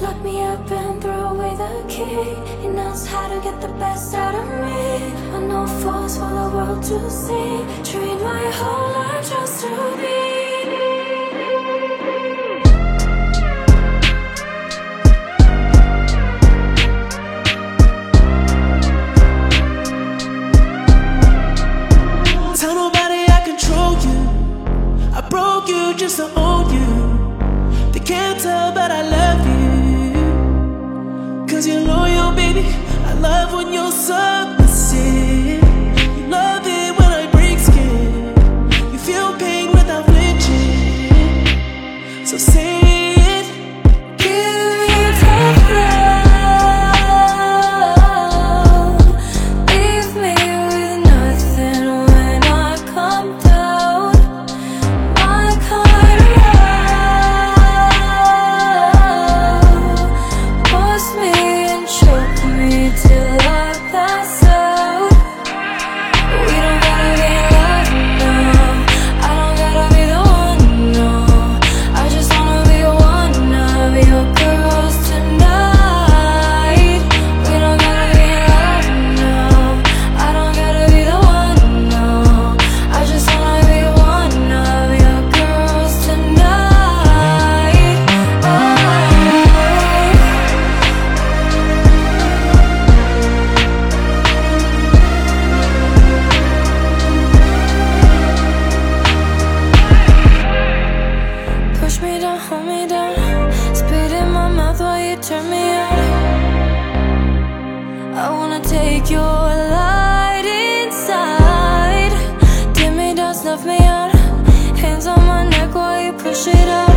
Lock me up and throw away the key. He knows how to get the best out of me. On no force for the world to see. Train my whole life just to be. I wanna take your light inside Dim me down, snuff me out Hands on my neck while you push it up.